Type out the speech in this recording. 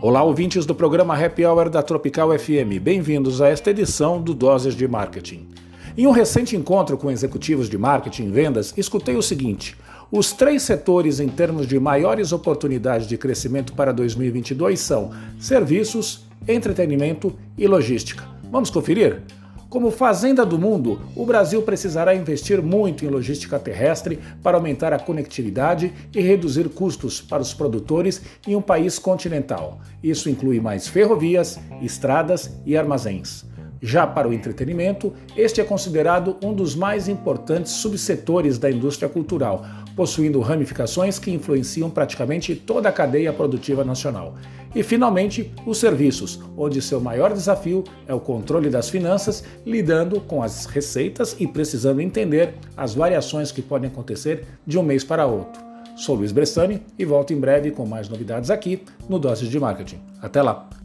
Olá, ouvintes do programa Happy Hour da Tropical FM. Bem-vindos a esta edição do Doses de Marketing. Em um recente encontro com executivos de marketing e vendas, escutei o seguinte: os três setores em termos de maiores oportunidades de crescimento para 2022 são serviços, entretenimento e logística. Vamos conferir? Como fazenda do mundo, o Brasil precisará investir muito em logística terrestre para aumentar a conectividade e reduzir custos para os produtores em um país continental. Isso inclui mais ferrovias, estradas e armazéns. Já para o entretenimento, este é considerado um dos mais importantes subsetores da indústria cultural, possuindo ramificações que influenciam praticamente toda a cadeia produtiva nacional. E, finalmente, os serviços, onde seu maior desafio é o controle das finanças, lidando com as receitas e precisando entender as variações que podem acontecer de um mês para outro. Sou Luiz Bressani e volto em breve com mais novidades aqui no Doses de Marketing. Até lá!